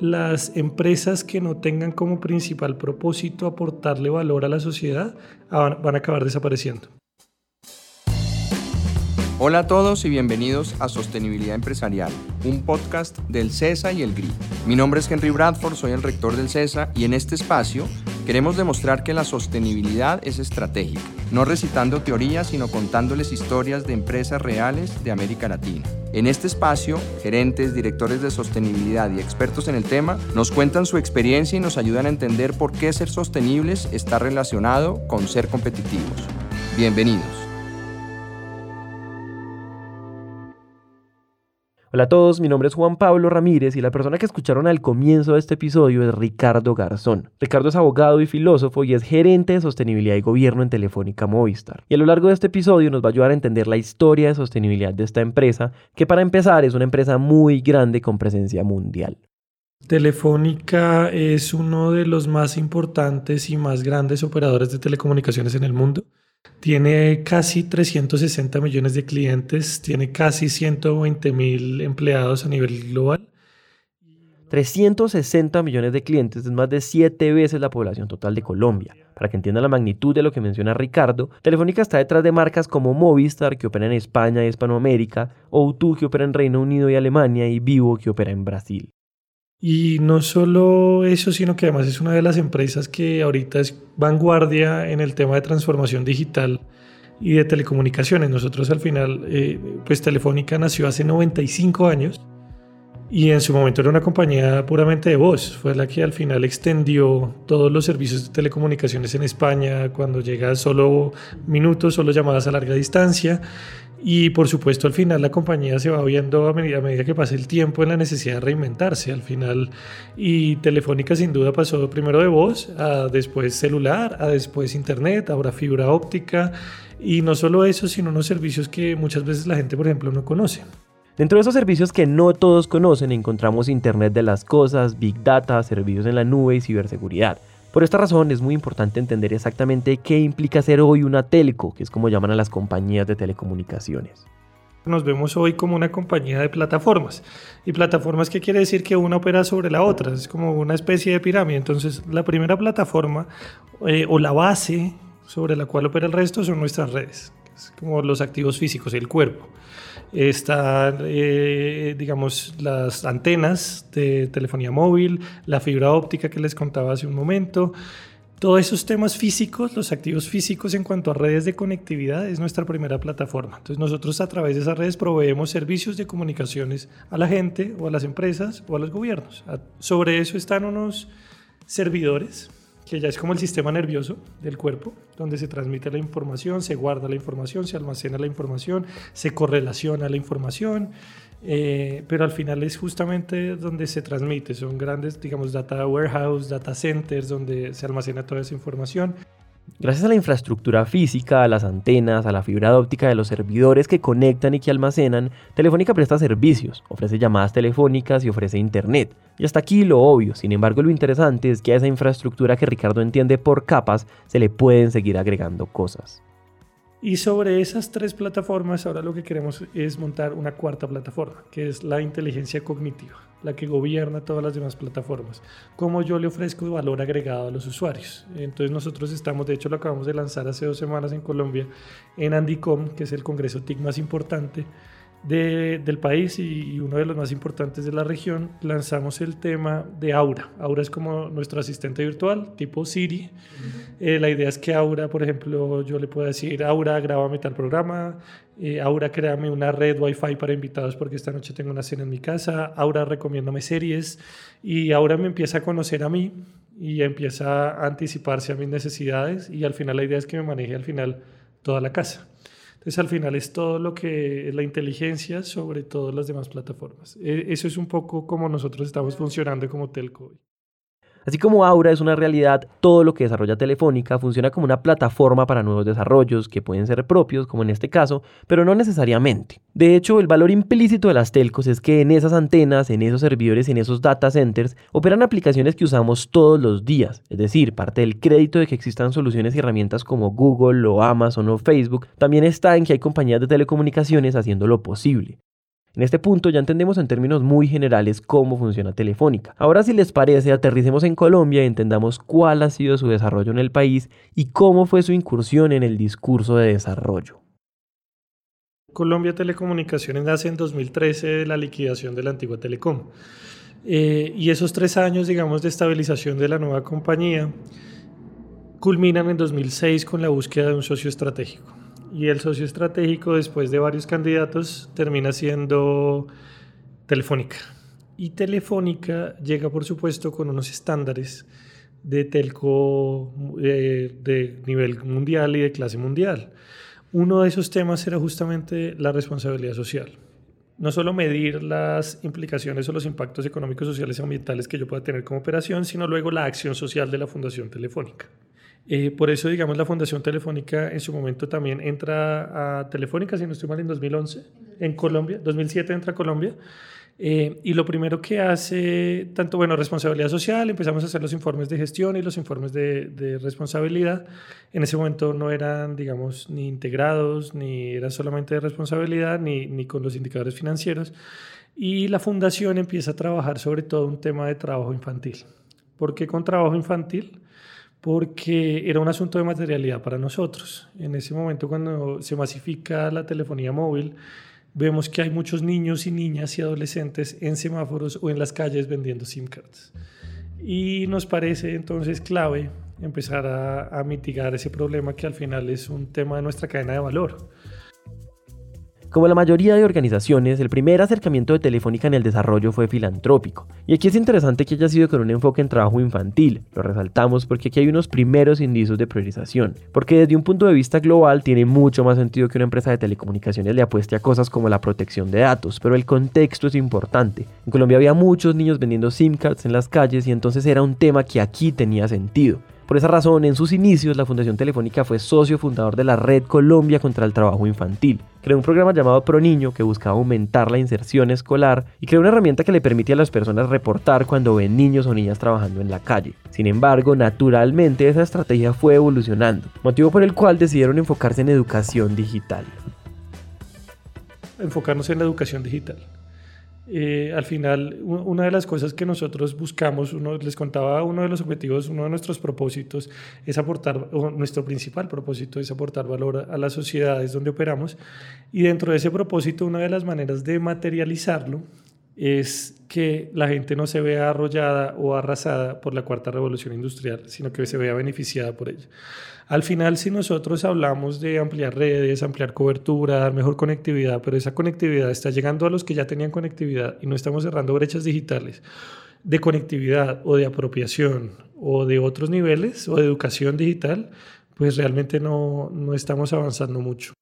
las empresas que no tengan como principal propósito aportarle valor a la sociedad van a acabar desapareciendo. Hola a todos y bienvenidos a Sostenibilidad Empresarial, un podcast del CESA y el GRI. Mi nombre es Henry Bradford, soy el rector del CESA y en este espacio queremos demostrar que la sostenibilidad es estratégica, no recitando teorías, sino contándoles historias de empresas reales de América Latina. En este espacio, gerentes, directores de sostenibilidad y expertos en el tema nos cuentan su experiencia y nos ayudan a entender por qué ser sostenibles está relacionado con ser competitivos. Bienvenidos. Hola a todos, mi nombre es Juan Pablo Ramírez y la persona que escucharon al comienzo de este episodio es Ricardo Garzón. Ricardo es abogado y filósofo y es gerente de sostenibilidad y gobierno en Telefónica Movistar. Y a lo largo de este episodio nos va a ayudar a entender la historia de sostenibilidad de esta empresa, que para empezar es una empresa muy grande con presencia mundial. Telefónica es uno de los más importantes y más grandes operadores de telecomunicaciones en el mundo. Tiene casi 360 millones de clientes, tiene casi 120 mil empleados a nivel global. 360 millones de clientes es más de 7 veces la población total de Colombia. Para que entiendan la magnitud de lo que menciona Ricardo, Telefónica está detrás de marcas como Movistar, que opera en España y Hispanoamérica, O2, que opera en Reino Unido y Alemania, y Vivo, que opera en Brasil. Y no solo eso, sino que además es una de las empresas que ahorita es vanguardia en el tema de transformación digital y de telecomunicaciones. Nosotros al final, eh, pues Telefónica nació hace 95 años y en su momento era una compañía puramente de voz. Fue la que al final extendió todos los servicios de telecomunicaciones en España cuando llega solo minutos, solo llamadas a larga distancia. Y por supuesto al final la compañía se va viendo a medida, que pasa el tiempo en la necesidad de reinventarse al final. Y Telefónica sin duda pasó primero de voz, a después celular, a después internet, ahora fibra óptica. Y no solo eso, sino unos servicios que muchas veces la gente, por ejemplo, no conoce. Dentro de esos servicios que no todos conocen encontramos Internet de las Cosas, Big Data, servicios en la nube y ciberseguridad. Por esta razón es muy importante entender exactamente qué implica ser hoy una telco, que es como llaman a las compañías de telecomunicaciones. Nos vemos hoy como una compañía de plataformas. ¿Y plataformas qué quiere decir? Que una opera sobre la otra, es como una especie de pirámide. Entonces la primera plataforma eh, o la base sobre la cual opera el resto son nuestras redes, como los activos físicos, el cuerpo están, eh, digamos, las antenas de telefonía móvil, la fibra óptica que les contaba hace un momento. Todos esos temas físicos, los activos físicos en cuanto a redes de conectividad, es nuestra primera plataforma. Entonces nosotros a través de esas redes proveemos servicios de comunicaciones a la gente o a las empresas o a los gobiernos. Sobre eso están unos servidores que ya es como el sistema nervioso del cuerpo, donde se transmite la información, se guarda la información, se almacena la información, se correlaciona la información, eh, pero al final es justamente donde se transmite, son grandes, digamos, data warehouse, data centers, donde se almacena toda esa información. Gracias a la infraestructura física, a las antenas, a la fibra óptica de los servidores que conectan y que almacenan, Telefónica presta servicios, ofrece llamadas telefónicas y ofrece internet. Y hasta aquí lo obvio, sin embargo lo interesante es que a esa infraestructura que Ricardo entiende por capas se le pueden seguir agregando cosas. Y sobre esas tres plataformas, ahora lo que queremos es montar una cuarta plataforma, que es la inteligencia cognitiva, la que gobierna todas las demás plataformas. Cómo yo le ofrezco valor agregado a los usuarios. Entonces nosotros estamos, de hecho lo acabamos de lanzar hace dos semanas en Colombia, en Andicom, que es el congreso TIC más importante del país y uno de los más importantes de la región, lanzamos el tema de Aura. Aura es como nuestro asistente virtual, tipo Siri. Eh, la idea es que Aura, por ejemplo, yo le pueda decir, Aura, grábame tal programa, eh, Aura, créame una red Wi-Fi para invitados porque esta noche tengo una cena en mi casa, Aura, recomiéndame series y Aura me empieza a conocer a mí y empieza a anticiparse a mis necesidades y al final la idea es que me maneje al final toda la casa. Entonces, al final es todo lo que es la inteligencia sobre todas las demás plataformas. E, eso es un poco como nosotros estamos funcionando como telco. Así como Aura es una realidad, todo lo que desarrolla Telefónica funciona como una plataforma para nuevos desarrollos que pueden ser propios, como en este caso, pero no necesariamente. De hecho, el valor implícito de las telcos es que en esas antenas, en esos servidores, en esos data centers, operan aplicaciones que usamos todos los días. Es decir, parte del crédito de que existan soluciones y herramientas como Google o Amazon o Facebook también está en que hay compañías de telecomunicaciones haciendo lo posible. En este punto ya entendemos en términos muy generales cómo funciona Telefónica. Ahora si les parece, aterricemos en Colombia y entendamos cuál ha sido su desarrollo en el país y cómo fue su incursión en el discurso de desarrollo. Colombia Telecomunicaciones nace en 2013 de la liquidación de la antigua Telecom. Eh, y esos tres años, digamos, de estabilización de la nueva compañía culminan en 2006 con la búsqueda de un socio estratégico. Y el socio estratégico, después de varios candidatos, termina siendo Telefónica. Y Telefónica llega, por supuesto, con unos estándares de telco eh, de nivel mundial y de clase mundial. Uno de esos temas era justamente la responsabilidad social. No solo medir las implicaciones o los impactos económicos, sociales y ambientales que yo pueda tener como operación, sino luego la acción social de la Fundación Telefónica. Eh, por eso, digamos, la Fundación Telefónica en su momento también entra a Telefónica, si no estoy mal, en 2011, en Colombia, 2007 entra a Colombia. Eh, y lo primero que hace, tanto, bueno, responsabilidad social, empezamos a hacer los informes de gestión y los informes de, responsabilidad. En ese momento no eran, digamos, ni integrados, ni eran solamente de responsabilidad, ni, ni con los indicadores financieros. Y la fundación empieza a trabajar sobre todo un tema de trabajo infantil. ¿Por qué con trabajo infantil? Porque era un asunto de materialidad para nosotros. En ese momento, cuando se masifica la telefonía móvil, vemos que hay muchos niños y niñas y adolescentes en semáforos o en las calles vendiendo SIM cards. Y nos parece entonces clave empezar a, mitigar ese problema que al final es un tema de nuestra cadena de valor. Como la mayoría de organizaciones, el primer acercamiento de Telefónica en el desarrollo fue filantrópico. Y aquí es interesante que haya sido con un enfoque en trabajo infantil. Lo resaltamos porque aquí hay unos primeros indicios de priorización. Porque desde un punto de vista global tiene mucho más sentido que una empresa de telecomunicaciones le apueste a cosas como la protección de datos. Pero el contexto es importante. En Colombia había muchos niños vendiendo SIM cards en las calles y entonces era un tema que aquí tenía sentido. Por esa razón, en sus inicios, la Fundación Telefónica fue socio fundador de la Red Colombia contra el Trabajo Infantil. Creó un programa llamado Pro Niño que buscaba aumentar la inserción escolar y creó una herramienta que le permitía a las personas reportar cuando ven niños o niñas trabajando en la calle. Sin embargo, naturalmente esa estrategia fue evolucionando, motivo por el cual decidieron enfocarse en educación digital. Enfocarnos en la educación digital. Eh, al final, una de las cosas que nosotros buscamos, uno, les contaba, uno de los objetivos, uno de nuestros propósitos es aportar, o nuestro principal propósito es aportar valor a las sociedades donde operamos. Y dentro de ese propósito, una de las maneras de materializarlo es que la gente no se vea arrollada o arrasada por la cuarta revolución industrial, sino que se vea beneficiada por ella. Al final, si nosotros hablamos de ampliar redes, ampliar cobertura, dar mejor conectividad, pero esa conectividad está llegando a los que ya tenían conectividad y no estamos cerrando brechas digitales de conectividad o de apropiación o de otros niveles o de educación digital, pues realmente no, no estamos avanzando mucho.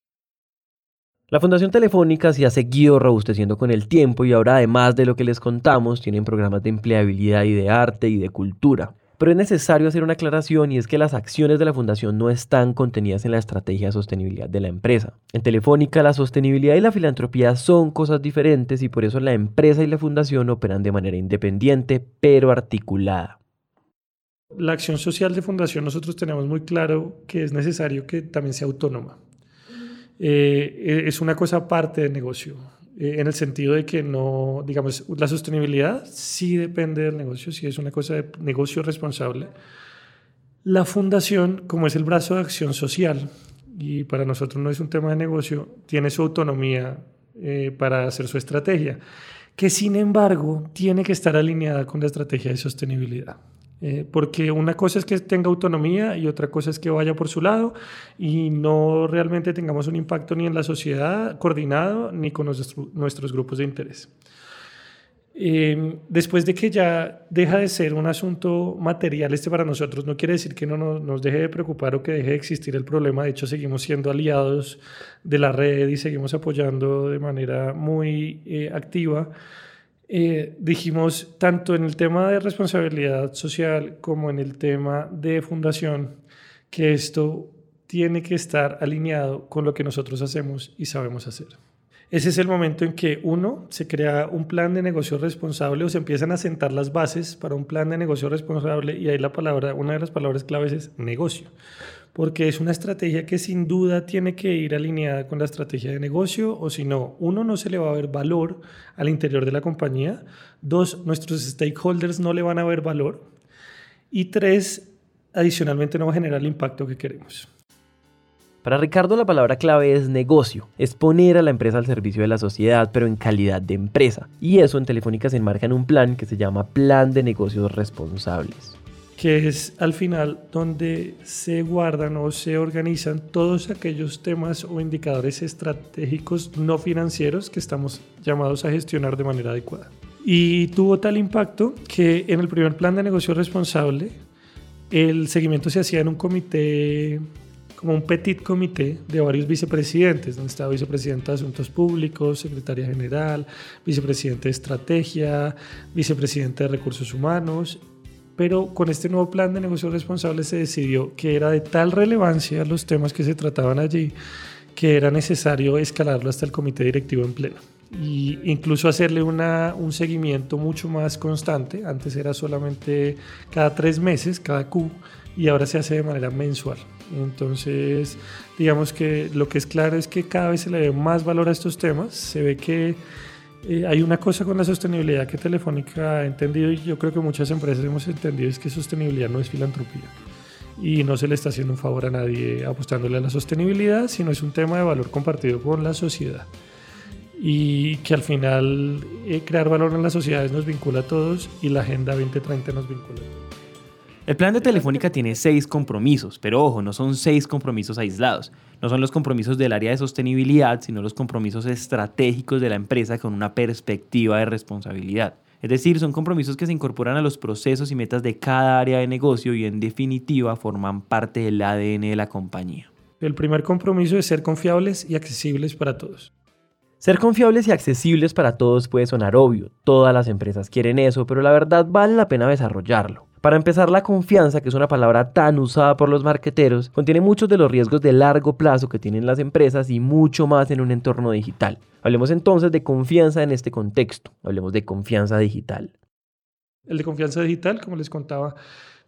La Fundación Telefónica se ha seguido robusteciendo con el tiempo y ahora además de lo que les contamos, tienen programas de empleabilidad y de arte y de cultura. Pero es necesario hacer una aclaración y es que las acciones de la fundación no están contenidas en la estrategia de sostenibilidad de la empresa. En Telefónica la sostenibilidad y la filantropía son cosas diferentes y por eso la empresa y la fundación operan de manera independiente pero articulada. La acción social de fundación nosotros tenemos muy claro que es necesario que también sea autónoma. Eh, es una cosa aparte del negocio. Eh, en el sentido de que no, digamos, la sostenibilidad sí depende del negocio, sí es una cosa de negocio responsable. La fundación, como es el brazo de acción social, y para nosotros no es un tema de negocio, tiene su autonomía eh, para hacer su estrategia, que sin embargo tiene que estar alineada con la estrategia de sostenibilidad. Eh, porque una cosa es que tenga autonomía y otra cosa es que vaya por su lado y no realmente tengamos un impacto ni en la sociedad coordinado ni con nuestros grupos de interés. Eh, después de que ya deja de ser un asunto material este para nosotros, no quiere decir que no nos, deje de preocupar o que deje de existir el problema. De hecho, seguimos siendo aliados de la red y seguimos apoyando de manera muy eh, activa eh, dijimos tanto en el tema de responsabilidad social como en el tema de fundación que esto tiene que estar alineado con lo que nosotros hacemos y sabemos hacer. ese es el momento en que uno se crea un plan de negocio responsable o se empiezan a sentar las bases para un plan de negocio responsable y ahí la palabra, una de las palabras claves es negocio, porque es una estrategia que sin duda tiene que ir alineada con la estrategia de negocio o si no, uno no se le va a ver valor al interior de la compañía, dos, nuestros stakeholders no le van a ver valor y tres, adicionalmente no va a generar el impacto que queremos. Para Ricardo la palabra clave es negocio, es poner a la empresa al servicio de la sociedad, pero en calidad de empresa. Y eso en Telefónica se enmarca en un plan que se llama Plan de Negocios Responsables. Es al final donde se guardan o se organizan todos aquellos temas o indicadores estratégicos no financieros que estamos llamados a gestionar de manera adecuada. Y tuvo tal impacto que en el primer plan de negocio responsable el seguimiento se hacía en un comité como un petit comité de varios vicepresidentes, donde estaba vicepresidente de Asuntos Públicos, secretaria general, vicepresidente de Estrategia, vicepresidente de Recursos Humanos. Pero con este nuevo plan de negocio responsable se decidió que era de tal relevancia los temas que se trataban allí que era necesario escalarlo hasta el comité directivo en pleno y incluso hacerle una, un seguimiento mucho más constante. Antes era solamente cada tres meses, cada Q, y ahora se hace de manera mensual. Entonces, digamos que lo que es claro es que cada vez se le da más valor a estos temas. Se ve que eh, hay una cosa con la sostenibilidad que Telefónica ha entendido y yo creo que muchas empresas hemos entendido es que sostenibilidad no es filantropía y no se le está haciendo un favor a nadie apostándole a la sostenibilidad, sino es un tema de valor compartido con la sociedad y que al final eh, crear valor en las sociedades nos vincula a todos y la Agenda 2030 nos vincula. El plan de Telefónica tiene seis compromisos, pero ojo, no son seis compromisos aislados. No son los compromisos del área de sostenibilidad, sino los compromisos estratégicos de la empresa con una perspectiva de responsabilidad. Es decir, son compromisos que se incorporan a los procesos y metas de cada área de negocio y en definitiva forman parte del ADN de la compañía. El primer compromiso es ser confiables y accesibles para todos. Ser confiables y accesibles para todos puede sonar obvio, todas las empresas quieren eso, pero la verdad vale la pena desarrollarlo. Para empezar, la confianza, que es una palabra tan usada por los marqueteros, contiene muchos de los riesgos de largo plazo que tienen las empresas y mucho más en un entorno digital. Hablemos entonces de confianza en este contexto, hablemos de confianza digital. El de confianza digital, como les contaba,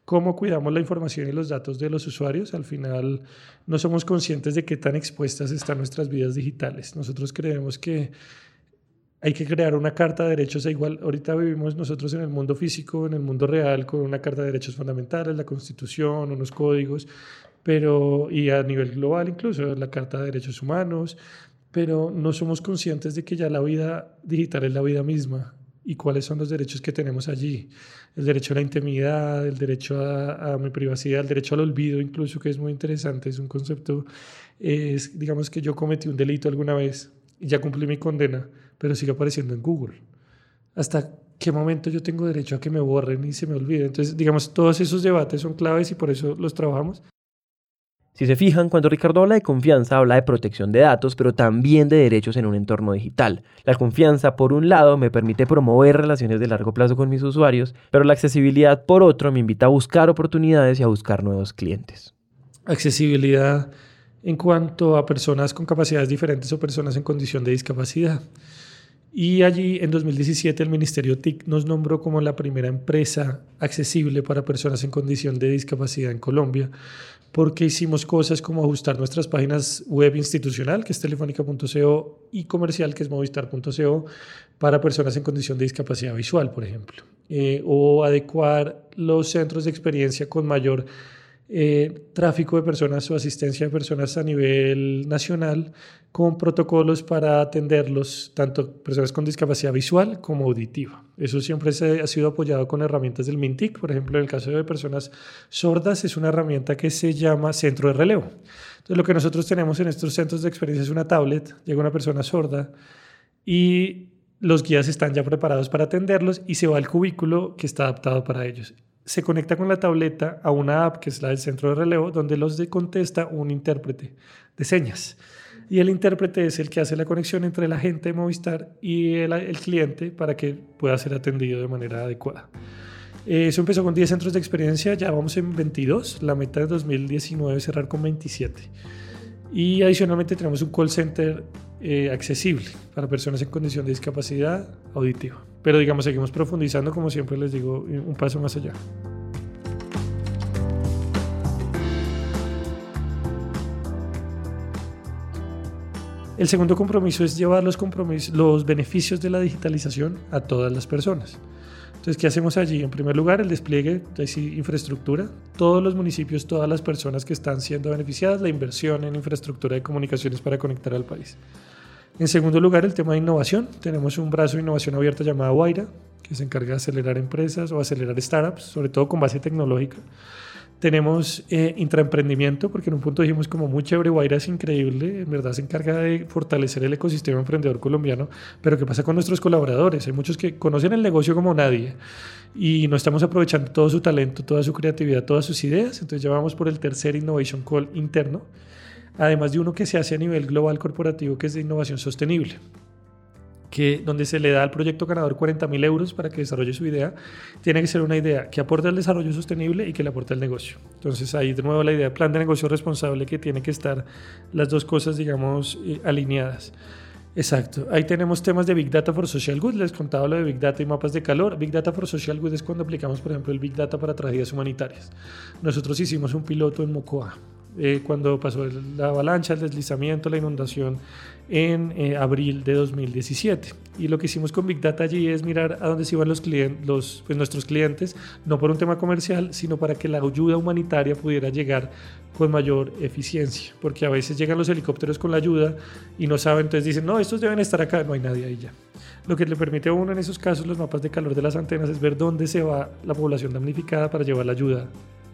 cómo cuidamos la información y los datos de los usuarios. Al final no somos conscientes de qué tan expuestas están nuestras vidas digitales. Nosotros creemos que hay que crear una carta de derechos e igual. Ahorita vivimos nosotros en el mundo físico, en el mundo real, con una carta de derechos fundamentales, la constitución, unos códigos, pero y a nivel global incluso la carta de derechos humanos, pero no somos conscientes de que ya la vida digital es la vida misma y cuáles son los derechos que tenemos allí. El derecho a la intimidad, el derecho a, mi privacidad, el derecho al olvido, incluso, que es muy interesante, es un concepto, es, digamos que yo cometí un delito alguna vez y ya cumplí mi condena pero sigue apareciendo en Google. ¿Hasta qué momento yo tengo derecho a que me borren y se me olvide? Entonces, digamos, todos esos debates son claves y por eso los trabajamos. Si se fijan, cuando Ricardo habla de confianza, habla de protección de datos, pero también de derechos en un entorno digital. La confianza, por un lado, me permite promover relaciones de largo plazo con mis usuarios, pero la accesibilidad, por otro, me invita a buscar oportunidades y a buscar nuevos clientes. Accesibilidad en cuanto a personas con capacidades diferentes o personas en condición de discapacidad. Y allí en 2017 el Ministerio TIC nos nombró como la primera empresa accesible para personas en condición de discapacidad en Colombia, porque hicimos cosas como ajustar nuestras páginas web institucional, que es telefónica.co, y comercial, que es movistar.co, para personas en condición de discapacidad visual, por ejemplo, eh, o adecuar los centros de experiencia con mayor eh, tráfico de personas o asistencia de personas a nivel nacional con protocolos para atenderlos, tanto personas con discapacidad visual como auditiva. Eso siempre se ha sido apoyado con herramientas del MINTIC. Por ejemplo, en el caso de personas sordas es una herramienta que se llama centro de relevo. Entonces, lo que nosotros tenemos en estos centros de experiencia es una tablet, llega una persona sorda y los guías están ya preparados para atenderlos y se va al cubículo que está adaptado para ellos se conecta con la tableta a una app que es la del centro de relevo, donde los contesta un intérprete de señas. Y el intérprete es el que hace la conexión entre el agente de Movistar y el, cliente para que pueda ser atendido de manera adecuada. Eso empezó con 10 centros de experiencia, ya vamos en 22. La meta de 2019 es cerrar con 27. Y adicionalmente tenemos un call center eh, accesible para personas en condición de discapacidad auditiva. Pero digamos, seguimos profundizando, como siempre les digo, un paso más allá. El segundo compromiso es llevar los, los beneficios de la digitalización a todas las personas. Entonces, ¿qué hacemos allí? En primer lugar, el despliegue de infraestructura. Todos los municipios, todas las personas que están siendo beneficiadas, la inversión en infraestructura de comunicaciones para conectar al país. En segundo lugar, el tema de innovación. Tenemos un brazo de innovación abierta llamado Guaira, que se encarga de acelerar empresas o acelerar startups, sobre todo con base tecnológica. Tenemos eh, intraemprendimiento, porque en un punto dijimos como muy chévere, Guaira es increíble, en verdad se encarga de fortalecer el ecosistema emprendedor colombiano, pero ¿qué pasa con nuestros colaboradores? Hay muchos que conocen el negocio como nadie y no estamos aprovechando todo su talento, toda su creatividad, todas sus ideas, entonces ya vamos por el tercer Innovation Call interno, además de uno que se hace a nivel global corporativo, que es de innovación sostenible que donde se le da al proyecto ganador 40 mil euros para que desarrolle su idea, tiene que ser una idea que aporte al desarrollo sostenible y que le aporte al negocio. Entonces ahí de nuevo la idea de plan de negocio responsable que tiene que estar las dos cosas, digamos, eh, alineadas. Exacto. Ahí tenemos temas de Big Data for Social Good. Les contaba lo de Big Data y mapas de calor. Big Data for Social Good es cuando aplicamos, por ejemplo, el Big Data para tragedias humanitarias. Nosotros hicimos un piloto en Mocoa eh, cuando pasó la avalancha, el deslizamiento, la inundación en eh, abril de 2017. Y lo que hicimos con Big Data allí es mirar a dónde se iban los clientes, los, pues nuestros clientes, no por un tema comercial, sino para que la ayuda humanitaria pudiera llegar con mayor eficiencia. Porque a veces llegan los helicópteros con la ayuda y no saben, entonces dicen, no, estos deben estar acá, no hay nadie ahí ya. Lo que le permite a uno en esos casos los mapas de calor de las antenas es ver dónde se va la población damnificada para llevar la ayuda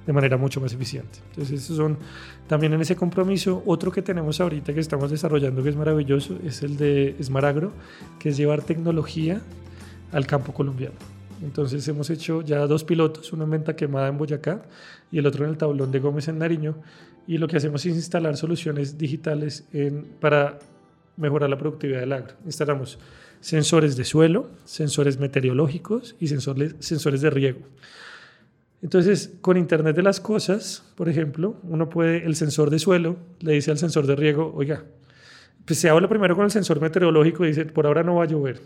de manera mucho más eficiente. Entonces, esos son también en ese compromiso. Otro que tenemos ahorita que estamos desarrollando que es maravilloso es el de Esmaragro, que es llevar tecnología al campo colombiano. Entonces, hemos hecho ya dos pilotos, uno en Venta Quemada en Boyacá y el otro en el Tablón de Gómez en Nariño. Y lo que hacemos es instalar soluciones digitales en, para mejorar la productividad del agro. Instalamos sensores de suelo, sensores meteorológicos y sensores, sensores de riego. Entonces, con Internet de las Cosas, por ejemplo, uno puede, el sensor de suelo le dice al sensor de riego, oiga, pues se habla primero con el sensor meteorológico y dice, por ahora no va a llover.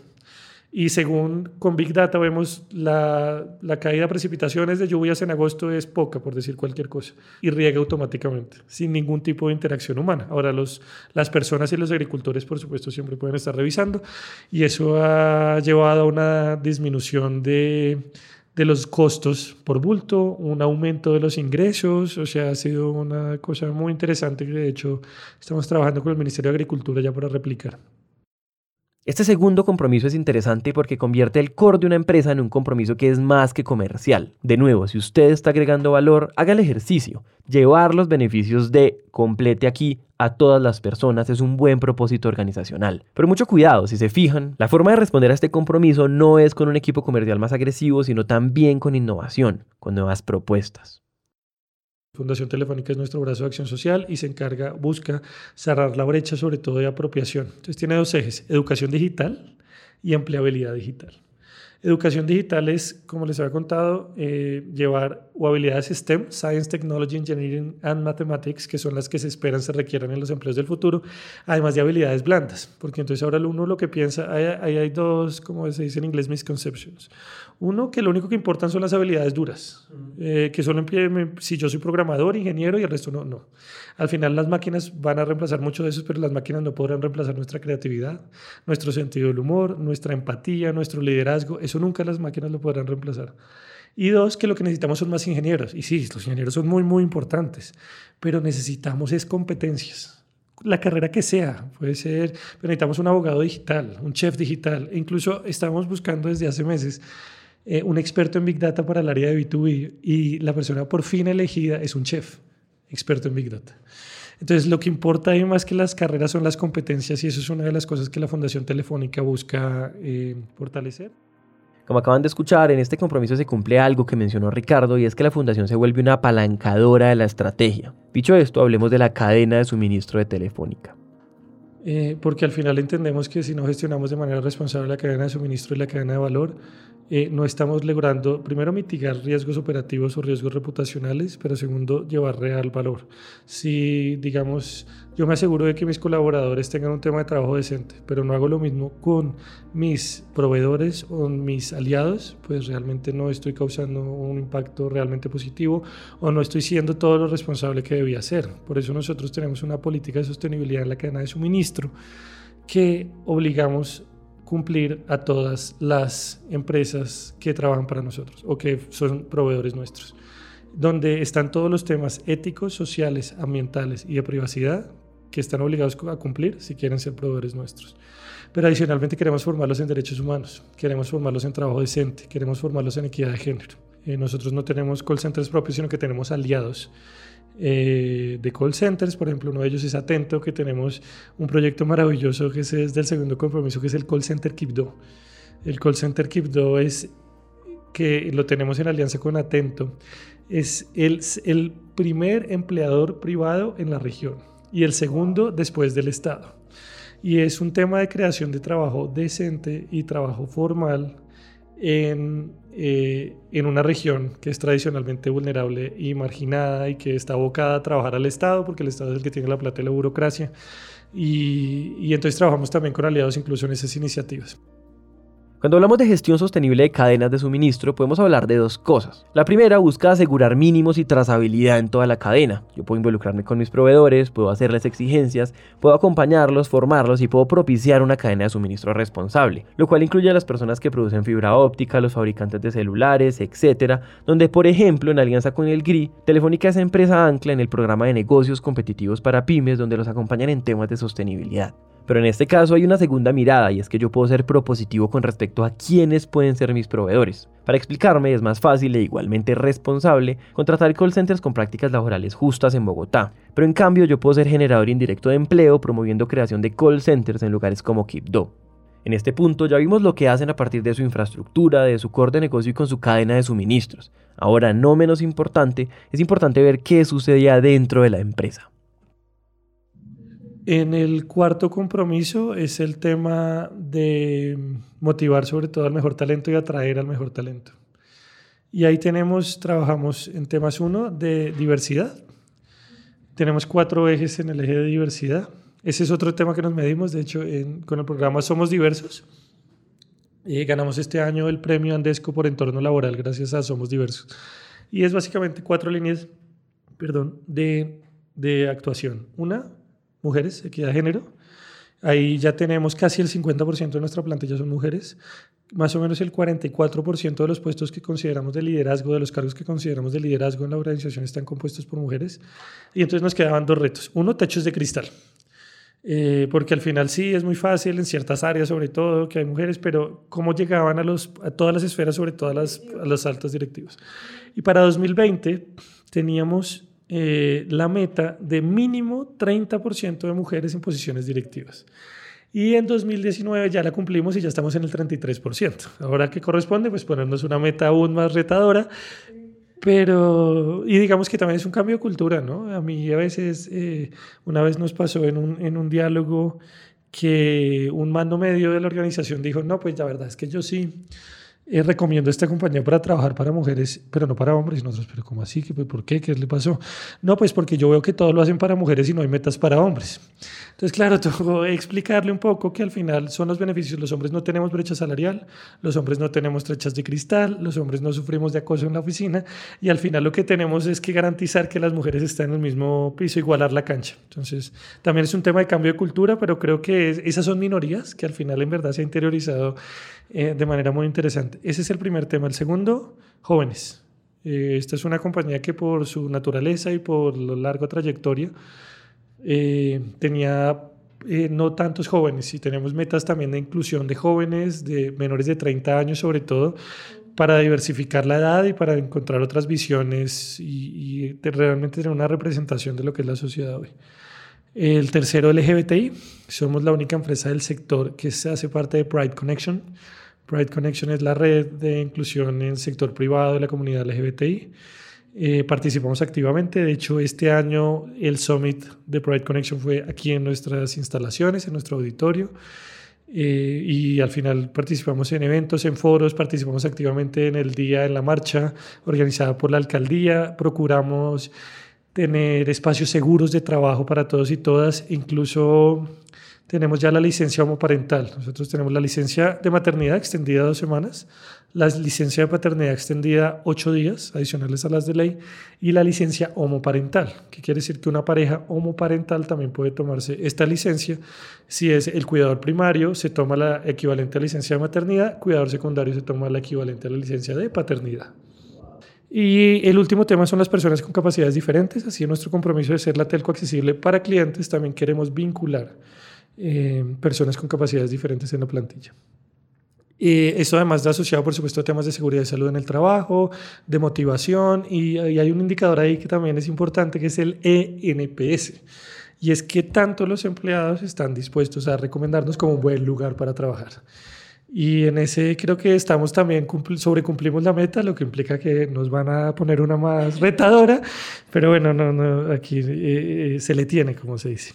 Y según con Big Data vemos la, la, caída de precipitaciones de lluvias en agosto es poca, por decir cualquier cosa, y riega automáticamente, sin ningún tipo de interacción humana. Ahora los, las personas y los agricultores, por supuesto, siempre pueden estar revisando, y eso ha llevado a una disminución de de los costos por bulto, un aumento de los ingresos, o sea, ha sido una cosa muy interesante que de hecho estamos trabajando con el Ministerio de Agricultura ya para replicar. Este segundo compromiso es interesante porque convierte el core de una empresa en un compromiso que es más que comercial. De nuevo, si usted está agregando valor, haga el ejercicio. Llevar los beneficios de complete aquí a todas las personas es un buen propósito organizacional. Pero mucho cuidado, si se fijan, la forma de responder a este compromiso no es con un equipo comercial más agresivo, sino también con innovación, con nuevas propuestas. Fundación Telefónica es nuestro brazo de acción social y se encarga, busca cerrar la brecha sobre todo de apropiación. Entonces tiene dos ejes, educación digital y empleabilidad digital. Educación digital es, como les había contado, eh, llevar o habilidades STEM, Science, Technology, Engineering and Mathematics, que son las que se esperan se requieran en los empleos del futuro, además de habilidades blandas, porque entonces ahora uno lo que piensa, ahí hay, dos, como se dice en inglés, misconceptions. Uno, que lo único que importan son las habilidades duras, eh, que solo si yo soy programador, ingeniero y el resto no, no. Al final las máquinas van a reemplazar mucho de eso, pero las máquinas no podrán reemplazar nuestra creatividad, nuestro sentido del humor, nuestra empatía, nuestro liderazgo, eso nunca las máquinas lo podrán reemplazar. Y dos, que lo que necesitamos son más ingenieros. Y sí, los ingenieros son muy, muy importantes, pero necesitamos es competencias la carrera que sea, puede ser, pero necesitamos un abogado digital, un chef digital, e incluso estamos buscando desde hace meses eh, un experto en Big Data para el área de B2B y la persona por fin elegida es un chef experto en Big Data. Entonces, lo que importa ahí más que las carreras son las competencias y eso es una de las cosas que la Fundación Telefónica busca eh, fortalecer. Como acaban de escuchar, en este compromiso se cumple algo que mencionó Ricardo y es que la fundación se vuelve una apalancadora de la estrategia. Dicho esto, hablemos de la cadena de suministro de Telefónica. eh, porque al final entendemos que si no gestionamos de manera responsable la cadena de suministro y la cadena de valor, eh, no estamos logrando, primero, mitigar riesgos operativos o riesgos reputacionales, pero segundo, llevar real valor. Si, digamos, yo me aseguro de que mis colaboradores tengan un tema de trabajo decente, pero no hago lo mismo con mis proveedores o mis aliados, pues realmente no estoy causando un impacto realmente positivo o no estoy siendo todo lo responsable que debía ser. Por eso nosotros tenemos una política de sostenibilidad en la cadena de suministro que obligamos cumplir a todas las empresas que trabajan para nosotros o que son proveedores nuestros, donde están todos los temas éticos, sociales, ambientales y de privacidad que están obligados a cumplir si quieren ser proveedores nuestros. Pero adicionalmente queremos formarlos en derechos humanos, queremos formarlos en trabajo decente, queremos formarlos en equidad de género. Eh, nosotros no tenemos call centers propios, sino que tenemos aliados eh, de call centers. Por ejemplo, uno de ellos es Atento, que tenemos un proyecto maravilloso que es del segundo compromiso, que es el Call Center Kipdo. El Call Center Kipdo es que lo tenemos en alianza con Atento. Es el, el primer empleador privado en la región y el segundo después del Estado. Y es un tema de creación de trabajo decente y trabajo formal en eh, en una región que es tradicionalmente vulnerable y marginada y que está abocada a trabajar al Estado, porque el Estado es el que tiene la plata y la burocracia. Y, y entonces trabajamos también con aliados incluso en esas iniciativas. Cuando hablamos de gestión sostenible de cadenas de suministro, podemos hablar de dos cosas. La primera busca asegurar mínimos y trazabilidad en toda la cadena. Yo puedo involucrarme con mis proveedores, puedo hacerles exigencias, puedo acompañarlos, formarlos y puedo propiciar una cadena de suministro responsable, lo cual incluye a las personas que producen fibra óptica, los fabricantes de celulares, etc., donde por ejemplo en alianza con el GRI, Telefónica es empresa ancla en el programa de negocios competitivos para pymes donde los acompañan en temas de sostenibilidad. Pero en este caso hay una segunda mirada y es que yo puedo ser propositivo con respecto a quiénes pueden ser mis proveedores. Para explicarme es más fácil e igualmente responsable contratar call centers con prácticas laborales justas en Bogotá. Pero en cambio yo puedo ser generador indirecto de empleo promoviendo creación de call centers en lugares como Kipdo. En este punto ya vimos lo que hacen a partir de su infraestructura, de su core de negocio y con su cadena de suministros. Ahora, no menos importante, es importante ver qué sucedía dentro de la empresa. En el cuarto compromiso es el tema de motivar sobre todo al mejor talento y atraer al mejor talento. Y ahí tenemos, trabajamos en temas uno de diversidad. Tenemos cuatro ejes en el eje de diversidad. Ese es otro tema que nos medimos, de hecho, con el programa Somos Diversos. y ganamos este año el premio Andesco por entorno laboral gracias a Somos Diversos. Y es básicamente cuatro líneas perdón, de, de actuación. Una, mujeres, equidad de género. Ahí ya tenemos casi el 50% de nuestra plantilla son mujeres. Más o menos el 44% de los puestos que consideramos de liderazgo, de los cargos que consideramos de liderazgo en la organización están compuestos por mujeres. Y entonces nos quedaban dos retos. Uno, techos de cristal. Eh, porque al final sí es muy fácil en ciertas áreas, sobre todo, que hay mujeres, pero cómo llegaban a, los, a todas las esferas, sobre todo a las, a los altos directivos. Y para 2020 teníamos eh, la meta de mínimo 30% de mujeres en posiciones directivas. Y en 2019 ya la cumplimos y ya estamos en el 33%. Ahora, ¿qué corresponde? Pues ponernos una meta aún más retadora. Pero, y digamos que también es un cambio de cultura, ¿no? A mí a veces, eh, una vez nos pasó en un, en un diálogo que un mando medio de la organización dijo, no, pues la verdad es que yo sí eh, recomiendo esta compañía para trabajar para mujeres, pero no para hombres. Y nosotros, pero ¿cómo así? ¿Por qué? ¿Qué le pasó? No, pues porque yo veo que todo lo hacen para mujeres y no hay metas para hombres. Entonces, claro, tengo que explicarle un poco que al final son los beneficios. Los hombres no tenemos brecha salarial, los hombres no tenemos trechas de cristal, los hombres no sufrimos de acoso en la oficina y al final lo que tenemos es que garantizar que las mujeres están en el mismo piso, igualar la cancha. Entonces, también es un tema de cambio de cultura, pero creo que esas son minorías que al final en verdad se ha interiorizado eh, de manera muy interesante. Ese es el primer tema. El segundo, jóvenes. Eh, esta es una compañía que por su naturaleza y por la larga trayectoria eh, tenía no tantos jóvenes y tenemos metas también de inclusión de jóvenes, de menores de 30 años sobre todo, para diversificar la edad y para encontrar otras visiones y, y realmente tener una representación de lo que es la sociedad hoy. El tercero, LGBTI. Somos la única empresa del sector que se hace parte de Pride Connection. Pride Connection es la red de inclusión en el sector privado de la comunidad LGBTI. eh, participamos activamente. De hecho, este año el Summit de Pride Connection fue aquí en nuestras instalaciones, en nuestro auditorio. Eh, y al final participamos en eventos, en foros, participamos activamente en el día en la marcha organizada por la alcaldía, procuramos tener espacios seguros de trabajo para todos y todas, incluso tenemos ya la licencia homoparental. Nosotros tenemos la licencia de maternidad extendida dos semanas, la licencia de paternidad extendida ocho días, adicionales a las de ley, y la licencia homoparental, que quiere decir que una pareja homoparental también puede tomarse esta licencia. Si es el cuidador primario, se toma la equivalente a licencia de maternidad, cuidador secundario se toma la equivalente a la licencia de paternidad. Y el último tema son las personas con capacidades diferentes, así nuestro compromiso de ser la telco accesible para clientes, también queremos vincular eh, personas con capacidades diferentes en la plantilla. Y eso además da asociado, por supuesto, a temas de seguridad y salud en el trabajo, de motivación, y, y, hay un indicador ahí que también es importante, que es el ENPS. Y es que tanto los empleados están dispuestos a recomendarnos como un buen lugar para trabajar. Y en ese creo que estamos también, sobrecumplimos la meta, lo que implica que nos van a poner una más retadora, pero bueno, no, no, aquí eh, eh, se le tiene, como se dice.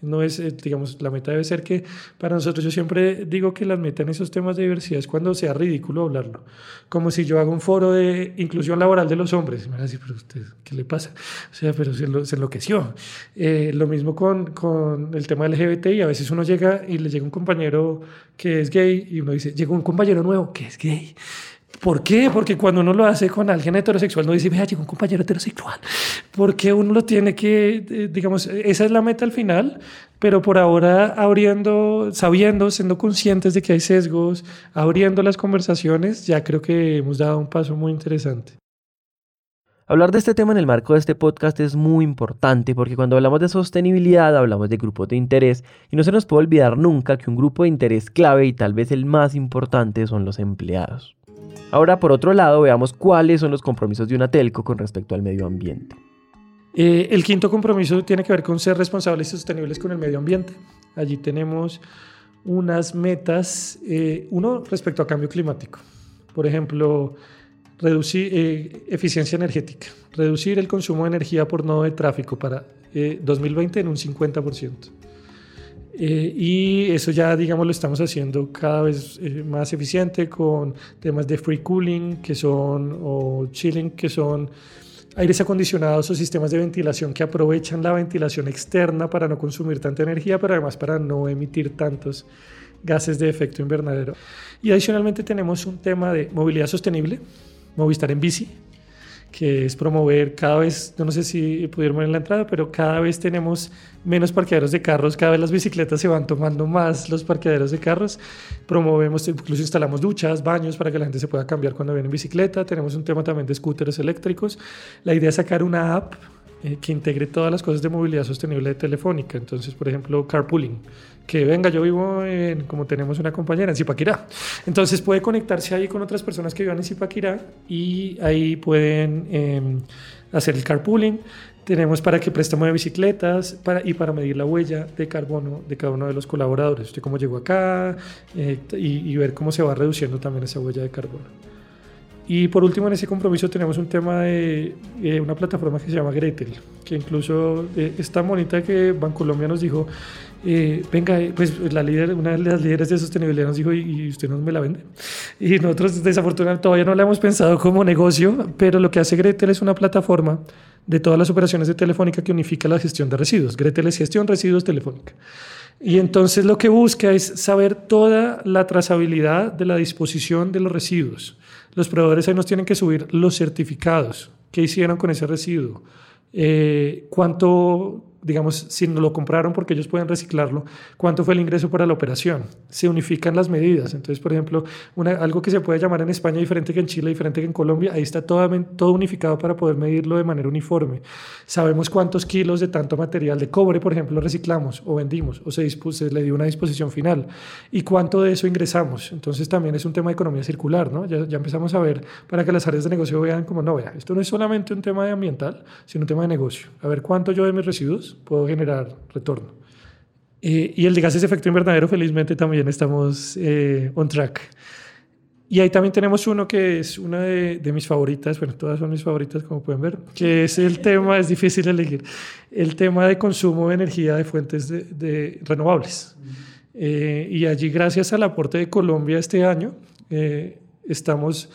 No es, eh, digamos, la meta debe ser que para nosotros, yo siempre digo que la meta en esos temas de diversidad es cuando sea ridículo hablarlo. Como si yo hago un foro de inclusión laboral de los hombres. Me van a decir, pero usted, ¿qué le pasa? O sea, pero se, se enloqueció. Eh, lo mismo con, con el tema LGBT y a veces uno llega y le llega un compañero que es gay y uno dice, llegó un compañero nuevo que es gay. ¿Por qué? Porque cuando uno lo hace con alguien heterosexual, no dice, vea, llegó un compañero heterosexual. Porque uno lo tiene que, eh, digamos, esa es la meta al final, pero por ahora abriendo, sabiendo, siendo conscientes de que hay sesgos, abriendo las conversaciones, ya creo que hemos dado un paso muy interesante. Hablar de este tema en el marco de este podcast es muy importante porque cuando hablamos de sostenibilidad hablamos de grupos de interés y no se nos puede olvidar nunca que un grupo de interés clave y tal vez el más importante son los empleados. Ahora, por otro lado, veamos cuáles son los compromisos de una telco con respecto al medio ambiente. Eh, el quinto compromiso tiene que ver con ser responsables y sostenibles con el medio ambiente. Allí tenemos unas metas, eh, uno respecto a cambio climático. Por ejemplo, reducir eh, eficiencia energética, reducir el consumo de energía por nodo de tráfico para 2020 en un 50%. Eh, y eso ya, digamos, lo estamos haciendo cada vez eh, más eficiente con temas de free cooling, que son, o chilling, que son aires acondicionados o sistemas de ventilación que aprovechan la ventilación externa para no consumir tanta energía, pero además para no emitir tantos gases de efecto invernadero. Y adicionalmente tenemos un tema de movilidad sostenible, Movistar en bici, que es promover cada vez, no sé si pudieron ver en la entrada, pero cada vez tenemos menos parqueaderos de carros, cada vez las bicicletas se van tomando más los parqueaderos de carros, promovemos, incluso instalamos duchas, baños para que la gente se pueda cambiar cuando viene en bicicleta, tenemos un tema también de scooters eléctricos, la idea es sacar una app eh, que integre todas las cosas de movilidad sostenible de Telefónica, entonces por ejemplo carpooling, que venga, yo vivo en, como tenemos una compañera, en Zipaquirá. Entonces puede conectarse ahí con otras personas que vivan en Zipaquirá y ahí pueden em, hacer el carpooling. Tenemos para que préstamo de bicicletas para, y para medir la huella de carbono de cada uno de los colaboradores. Usted cómo llegó acá eh, y, y ver cómo se va reduciendo también esa huella de carbono. Y por último, en ese compromiso tenemos un tema de una plataforma que se llama Gretel, que incluso eh, es tan bonita que Bancolombia nos dijo, eh, venga, pues la líder, una de las líderes de sostenibilidad nos dijo, ¿y usted no me la vende? Y nosotros desafortunadamente todavía no la hemos pensado como negocio, pero lo que hace Gretel es una plataforma de todas las operaciones de Telefónica que unifica la gestión de residuos. Gretel es gestión residuos Telefónica. Y entonces lo que busca es saber toda la trazabilidad de la disposición de los residuos. Los proveedores ahí nos tienen que subir los certificados. ¿Qué hicieron con ese residuo? Eh, ¿Cuánto digamos, si no lo compraron porque ellos pueden reciclarlo, ¿cuánto fue el ingreso para la operación? Se unifican las medidas. Entonces, por ejemplo, una, algo que se puede llamar en España diferente que en Chile, diferente que en Colombia, ahí está todo, todo unificado para poder medirlo de manera uniforme. Sabemos cuántos kilos de tanto material de cobre, por ejemplo, reciclamos o vendimos o se, se le dio una disposición final y cuánto de eso ingresamos. Entonces, también es un tema de economía circular, ¿no? Ya, ya empezamos a ver para que las áreas de negocio vean como, no, vea, esto no es solamente un tema de ambiental, sino un tema de negocio. A ver cuánto yo de mis residuos puedo generar retorno. y el de gases de efecto invernadero, felizmente también estamos eh, on track. Y ahí también tenemos uno que es una de, mis favoritas, bueno, todas son mis favoritas como pueden ver, que es el tema, es difícil elegir, el tema de consumo de energía de fuentes de, renovables. Eh, y allí, gracias al aporte de Colombia este año, eh, estamos,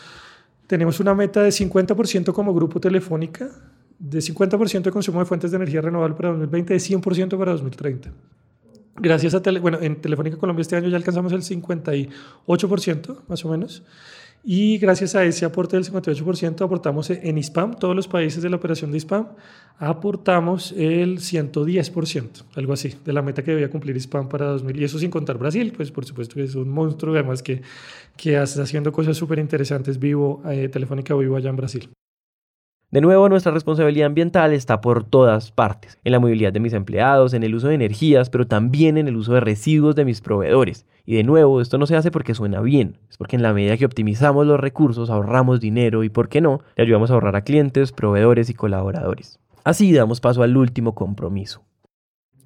tenemos una meta de 50% como grupo telefónica, de 50% de consumo de fuentes de energía renovable para 2020, de 100% para 2030. Gracias a bueno, en Telefónica Colombia este año ya alcanzamos el 58% más o menos. Y gracias a ese aporte del 58% aportamos en ISPAM, todos los países de la operación de ISPAM, aportamos el 110%, algo así, de la meta que debía cumplir ISPAM para 2000. Y eso sin contar Brasil, pues por supuesto que es un monstruo, además que, que está haciendo cosas súper interesantes vivo, eh, Telefónica vivo allá en Brasil. De nuevo, nuestra responsabilidad ambiental está por todas partes, en la movilidad de mis empleados, en el uso de energías, pero también en el uso de residuos de mis proveedores. Y de nuevo, esto no se hace porque suena bien, es porque en la medida que optimizamos los recursos ahorramos dinero y, ¿por qué no?, le ayudamos a ahorrar a clientes, proveedores y colaboradores. Así damos paso al último compromiso.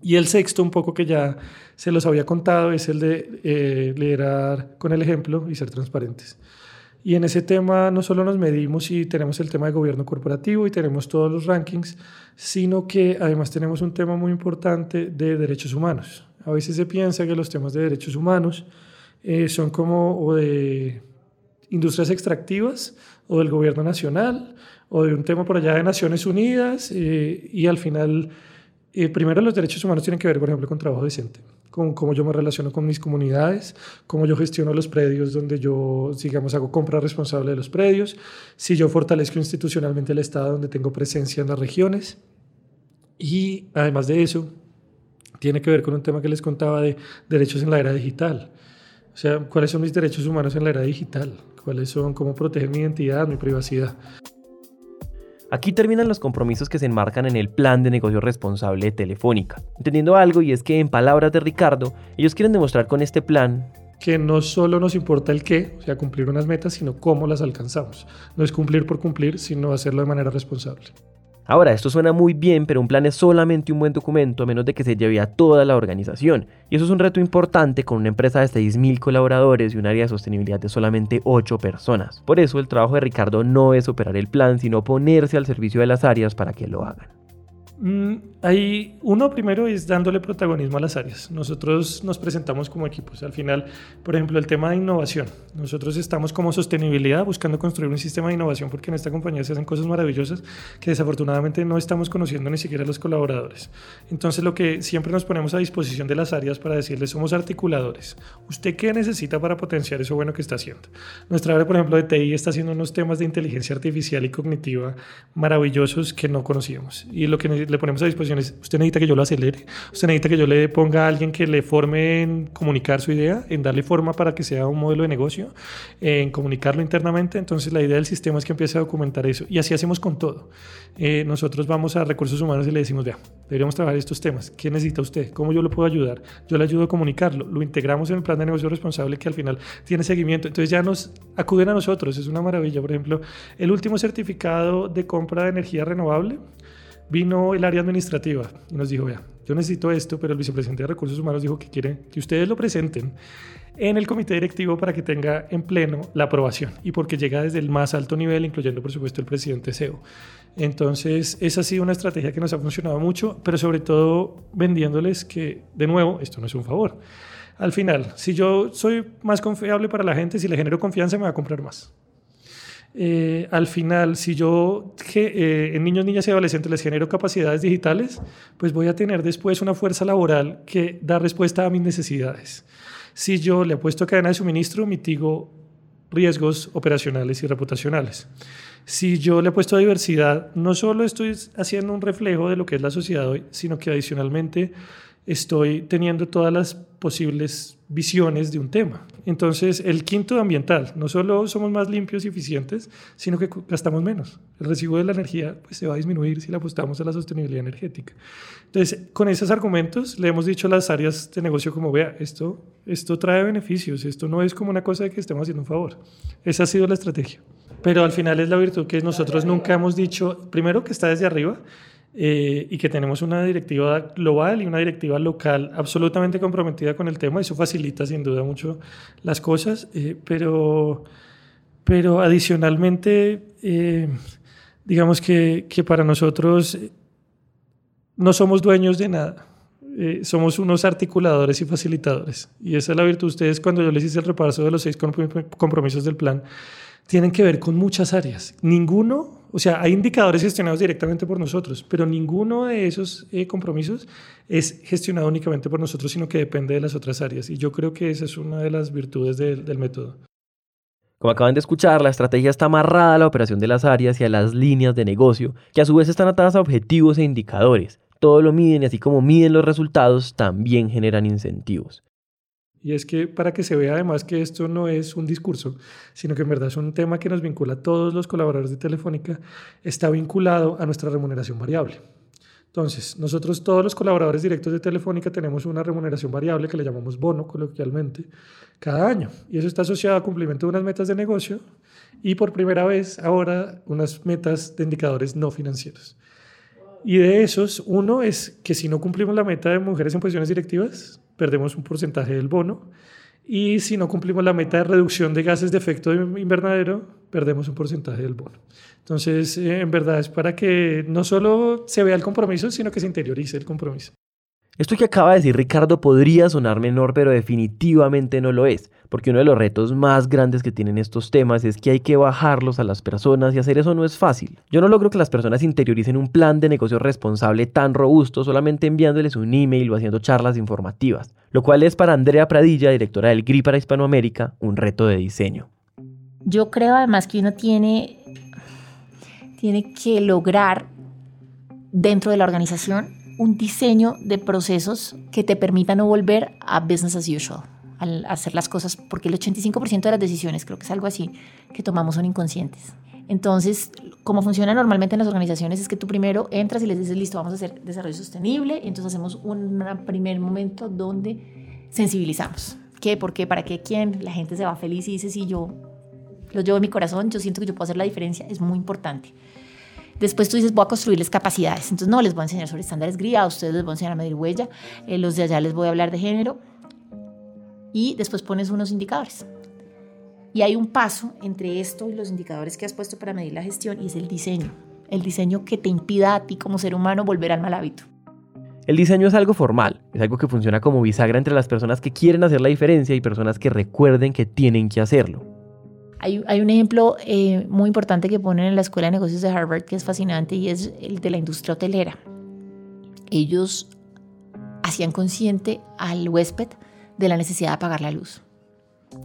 Y el sexto, un poco que ya se los había contado, es el de eh, liderar con el ejemplo y ser transparentes. Y en ese tema no solo nos medimos y tenemos el tema de gobierno corporativo y tenemos todos los rankings, sino que además tenemos un tema muy importante de derechos humanos. A veces se piensa que los temas de derechos humanos eh, son como o de industrias extractivas o del gobierno nacional o de un tema por allá de Naciones Unidas eh, y al final, eh, primero los derechos humanos tienen que ver, por ejemplo, con trabajo decente con cómo yo me relaciono con mis comunidades, cómo yo gestiono los predios donde yo, digamos, hago compra responsable de los predios, si yo fortalezco institucionalmente el Estado donde tengo presencia en las regiones. Y además de eso, tiene que ver con un tema que les contaba de derechos en la era digital. O sea, ¿cuáles son mis derechos humanos en la era digital? ¿Cuáles son? ¿Cómo protegen mi identidad, mi privacidad? Aquí terminan los compromisos que se enmarcan en el plan de negocio responsable de Telefónica, entendiendo algo y es que en palabras de Ricardo, ellos quieren demostrar con este plan que no solo nos importa el qué, o sea, cumplir unas metas, sino cómo las alcanzamos. No es cumplir por cumplir, sino hacerlo de manera responsable. Ahora, esto suena muy bien, pero un plan es solamente un buen documento a menos de que se lleve a toda la organización. Y eso es un reto importante con una empresa de 6.000 colaboradores y un área de sostenibilidad de solamente 8 personas. Por eso el trabajo de Ricardo no es operar el plan, sino ponerse al servicio de las áreas para que lo hagan. Mm, ahí uno primero es dándole protagonismo a las áreas. Nosotros nos presentamos como equipos. Al final, por ejemplo, el tema de innovación. Nosotros estamos como sostenibilidad buscando construir un sistema de innovación porque en esta compañía se hacen cosas maravillosas que desafortunadamente no estamos conociendo ni siquiera los colaboradores. Entonces, lo que siempre nos ponemos a disposición de las áreas para decirles somos articuladores. ¿Usted qué necesita para potenciar eso bueno que está haciendo? Nuestra área, por ejemplo, de TI está haciendo unos temas de inteligencia artificial y cognitiva maravillosos que no conocíamos. Y lo que le ponemos a disposición es, usted necesita que yo lo acelere, usted necesita que yo le ponga a alguien que le forme en comunicar su idea, en darle forma para que sea un modelo de negocio, en comunicarlo internamente. Entonces la idea del sistema es que empiece a documentar eso. Y así hacemos con todo. Eh, nosotros vamos a recursos humanos y le decimos, vea, deberíamos trabajar estos temas. ¿Qué necesita usted? ¿Cómo yo lo puedo ayudar? Yo le ayudo a comunicarlo. Lo integramos en el plan de negocio responsable que al final tiene seguimiento. Entonces ya nos acuden a nosotros. Es una maravilla. Por ejemplo, el último certificado de compra de energía renovable vino el área administrativa y nos dijo, vea, yo necesito esto, pero el vicepresidente de Recursos Humanos dijo que quiere que ustedes lo presenten en el comité directivo para que tenga en pleno la aprobación y porque llega desde el más alto nivel, incluyendo por supuesto el presidente CEO. Entonces, esa ha sido una estrategia que nos ha funcionado mucho, pero sobre todo vendiéndoles que, de nuevo, esto no es un favor. Al final, si yo soy más confiable para la gente, si le genero confianza, me va a comprar más. Eh, al final, si yo eh, en niños, niñas y adolescentes les genero capacidades digitales, pues voy a tener después una fuerza laboral que da respuesta a mis necesidades. Si yo le apuesto a cadena de suministro, mitigo riesgos operacionales y reputacionales. Si yo le apuesto a diversidad, no solo estoy haciendo un reflejo de lo que es la sociedad hoy, sino que adicionalmente estoy teniendo todas las posibles visiones de un tema. Entonces, el quinto ambiental, no solo somos más limpios y eficientes, sino que gastamos menos. El recibo de la energía pues, se va a disminuir si le apostamos a la sostenibilidad energética. Entonces, con esos argumentos le hemos dicho a las áreas de negocio como, vea, esto, esto trae beneficios, esto no es como una cosa de que estemos haciendo un favor. Esa ha sido la estrategia. Pero al final es la virtud que nosotros nunca hemos dicho, primero que está desde arriba, eh, y que tenemos una directiva global y una directiva local absolutamente comprometida con el tema. Eso facilita sin duda mucho las cosas, eh, pero, pero adicionalmente, eh, digamos que, que, para nosotros no somos dueños de nada. Eh, somos unos articuladores y facilitadores. Y esa es la virtud. Ustedes, cuando yo les hice el repaso de los seis compromisos del plan, tienen que ver con muchas áreas. Ninguno, o sea, hay indicadores gestionados directamente por nosotros, pero ninguno de esos eh, compromisos es gestionado únicamente por nosotros, sino que depende de las otras áreas. Y yo creo que esa es una de las virtudes del método. Como acaban de escuchar, la estrategia está amarrada a la operación de las áreas y a las líneas de negocio, que a su vez están atadas a objetivos e indicadores. Todo lo miden y así como miden los resultados, también generan incentivos. Y es que para que se vea además que esto no es un discurso, sino que en verdad es un tema que nos vincula a todos los colaboradores de Telefónica, está vinculado a nuestra remuneración variable. Entonces, nosotros todos los colaboradores directos de Telefónica tenemos una remuneración variable que le llamamos bono coloquialmente cada año. Y eso está asociado a cumplimiento de unas metas de negocio y por primera vez ahora unas metas de indicadores no financieros. Y de esos, uno es que si no cumplimos la meta de mujeres en posiciones directivas, perdemos un porcentaje del bono. Y si no cumplimos la meta de reducción de gases de efecto invernadero, perdemos un porcentaje del bono. Entonces, eh, en verdad es para que no solo se vea el compromiso, sino que se interiorice el compromiso. Esto que acaba de decir Ricardo podría sonar menor, pero definitivamente no lo es, porque uno de los retos más grandes que tienen estos temas es que hay que bajarlos a las personas y hacer eso no es fácil. Yo no logro que las personas interioricen un plan de negocio responsable tan robusto solamente enviándoles un email o haciendo charlas informativas, lo cual es para Andrea Pradilla, directora del GRI para Hispanoamérica, un reto de diseño. Yo creo además que uno tiene, tiene que lograr dentro de la organización un diseño de procesos que te permita no volver a business as usual, al hacer las cosas, porque el 85% de las decisiones, creo que es algo así, que tomamos son inconscientes. Entonces, como funciona normalmente en las organizaciones es que tú primero entras y les dices, listo, vamos a hacer desarrollo sostenible, y entonces hacemos un primer momento donde sensibilizamos. ¿Qué? ¿Por qué? ¿Para qué? ¿Quién? La gente se va feliz y dice, sí, yo lo llevo en mi corazón, yo siento que yo puedo hacer la diferencia, es muy importante. Después tú dices, voy a construirles capacidades. Entonces, no, les voy a enseñar sobre estándares GRIA, a ustedes les voy a enseñar a medir huella, eh, los de allá les voy a hablar de género. Y después pones unos indicadores. Y hay un paso entre esto y los indicadores que has puesto para medir la gestión y es el diseño. El diseño que te impida a ti como ser humano volver al mal hábito. El diseño es algo formal, es algo que funciona como bisagra entre las personas que quieren hacer la diferencia y personas que recuerden que tienen que hacerlo. Hay, un ejemplo eh, muy importante que ponen en la Escuela de Negocios de Harvard que es fascinante y es el de la industria hotelera. Ellos hacían consciente al huésped de la necesidad de apagar la luz.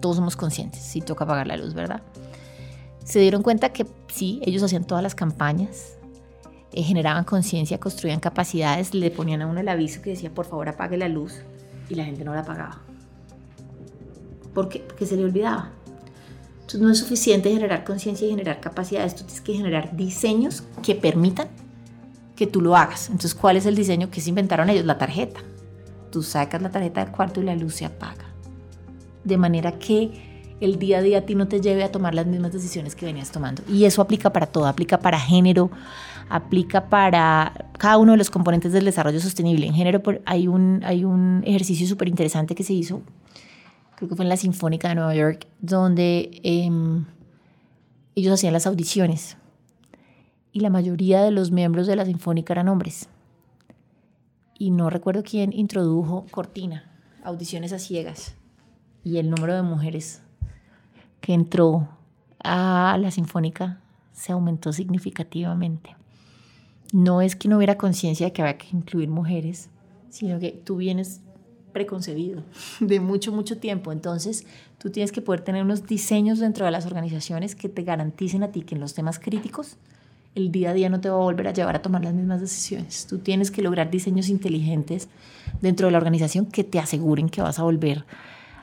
Todos somos conscientes, si toca apagar la luz, ¿verdad? Se dieron cuenta que sí, ellos hacían todas las campañas, eh, generaban conciencia, construían capacidades, le ponían a uno el aviso que decía, por favor, apague la luz, y la gente no la apagaba. ¿Por qué? Porque se le olvidaba entonces no es suficiente generar conciencia y generar capacidades, tú tienes que generar diseños que permitan que tú lo hagas. Entonces, ¿cuál es el diseño que se inventaron ellos? La tarjeta. Tú sacas la tarjeta del cuarto y la luz se apaga. De manera que el día a día a ti no te lleve a tomar las mismas decisiones que venías tomando. Y eso aplica para todo, aplica para género, aplica para cada uno de los componentes del desarrollo sostenible. En género hay un, hay un ejercicio súper interesante que se hizo creo que fue en la Sinfónica de Nueva York, donde em, ellos hacían las audiciones. Y la mayoría de los miembros de la Sinfónica eran hombres. Y no recuerdo quién introdujo Cortina, audiciones a ciegas. Y el número de mujeres que entró a la Sinfónica se aumentó significativamente. No es que no hubiera conciencia de que había que incluir mujeres, sino que tú vienes preconcebido de mucho, mucho tiempo. Entonces, tú tienes que poder tener unos diseños dentro de las organizaciones que te garanticen a ti que en los temas críticos el día a día no te va a volver a llevar a tomar las mismas decisiones. Tú tienes que lograr diseños inteligentes dentro de la organización que te aseguren que vas a volver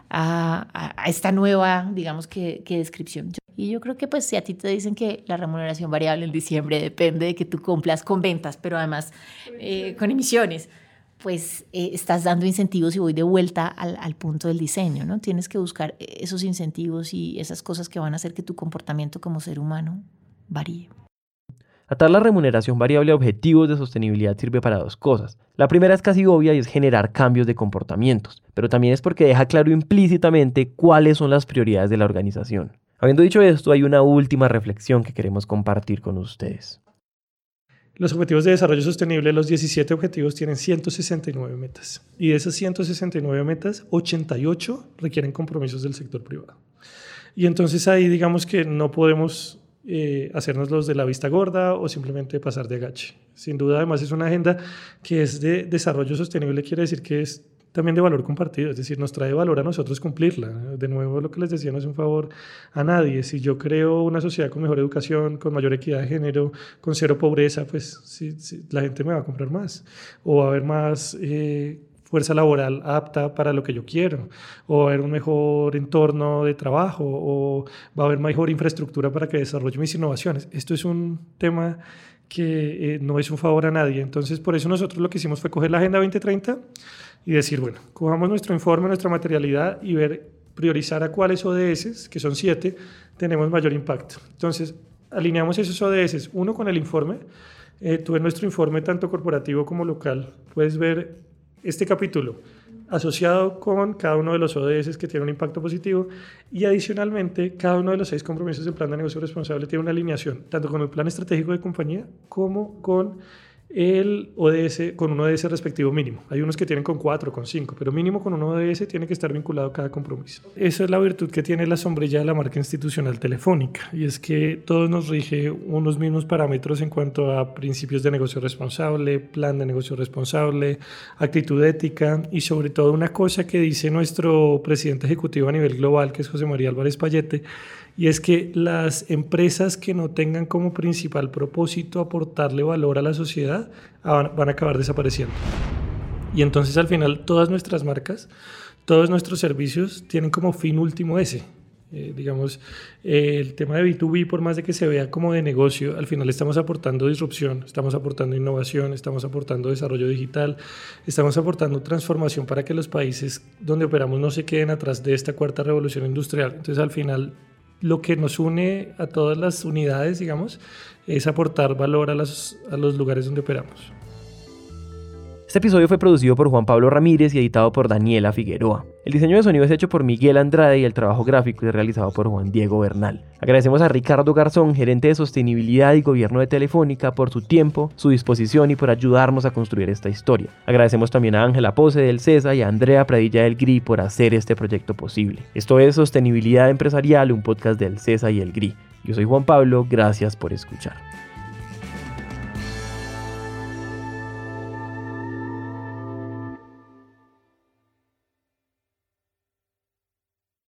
a, esta nueva, digamos que, descripción. Y yo creo que pues si a ti te dicen que la remuneración variable en diciembre depende de que tú cumplas con ventas, pero además eh, con emisiones pues eh, estás dando incentivos y voy de vuelta al, punto del diseño, ¿no? Tienes que buscar esos incentivos y esas cosas que van a hacer que tu comportamiento como ser humano varíe. Atar la remuneración variable a objetivos de sostenibilidad sirve para dos cosas. La primera es casi obvia y es generar cambios de comportamientos, pero también es porque deja claro implícitamente cuáles son las prioridades de la organización. Habiendo dicho esto, hay una última reflexión que queremos compartir con ustedes. Los objetivos de desarrollo sostenible, los 17 objetivos, tienen 169 metas. Y de esas 169 metas, 88 requieren compromisos del sector privado. Y entonces ahí digamos que no podemos eh, hacernos los de la vista gorda o simplemente pasar de agache. Sin duda, además, es una agenda que es de desarrollo sostenible, quiere decir que es también de valor compartido, es decir, nos trae valor a nosotros cumplirla. De nuevo, lo que les decía no es un favor a nadie. Si yo creo una sociedad con mejor educación, con mayor equidad de género, con cero pobreza, pues sí, la gente me va a comprar más o va a haber más eh, fuerza laboral apta para lo que yo quiero, o va a haber un mejor entorno de trabajo, o va a haber mejor infraestructura para que desarrolle mis innovaciones. Esto es un tema que eh, no es un favor a nadie. Entonces, por eso nosotros lo que hicimos fue coger la Agenda 2030 y decir, bueno, cojamos nuestro informe, nuestra materialidad y ver, priorizar a cuáles ODS, que son siete, tenemos mayor impacto. Entonces, alineamos esos ODS, uno con el informe. Eh, tú en nuestro informe, tanto corporativo como local, puedes ver este capítulo asociado con cada uno de los ODS que tiene un impacto positivo y adicionalmente cada uno de los seis compromisos del plan de negocio responsable tiene una alineación tanto con el plan estratégico de compañía como con el ODS con un ODS respectivo mínimo. Hay unos que tienen con cuatro, con cinco, pero mínimo con un ODS tiene que estar vinculado cada compromiso. Esa es la virtud que tiene la sombrilla de la marca institucional telefónica y es que todos nos rige unos mismos parámetros en cuanto a principios de negocio responsable, plan de negocio responsable, actitud ética y sobre todo una cosa que dice nuestro presidente ejecutivo a nivel global, que es José María Álvarez Payete, y es que las empresas que no tengan como principal propósito aportarle valor a la sociedad ah, van a acabar desapareciendo. Y entonces al final todas nuestras marcas, todos nuestros servicios tienen como fin último ese. Eh, digamos, eh, el tema de B2B, por más de que se vea como de negocio, al final estamos aportando disrupción, estamos aportando innovación, estamos aportando desarrollo digital, estamos aportando transformación para que los países donde operamos no se queden atrás de esta cuarta revolución industrial. Entonces al final lo que nos une a todas las unidades, digamos, es aportar valor a, los lugares donde operamos. Este episodio fue producido por Juan Pablo Ramírez y editado por Daniela Figueroa. El diseño de sonido es hecho por Miguel Andrade y el trabajo gráfico es realizado por Juan Diego Bernal. Agradecemos a Ricardo Garzón, gerente de sostenibilidad y gobierno de Telefónica, por su tiempo, su disposición y por ayudarnos a construir esta historia. Agradecemos también a Ángela Pose del CESA y a Andrea Pradilla del GRI por hacer este proyecto posible. Esto es Sostenibilidad Empresarial, un podcast del CESA y el GRI. Yo soy Juan Pablo, gracias por escuchar.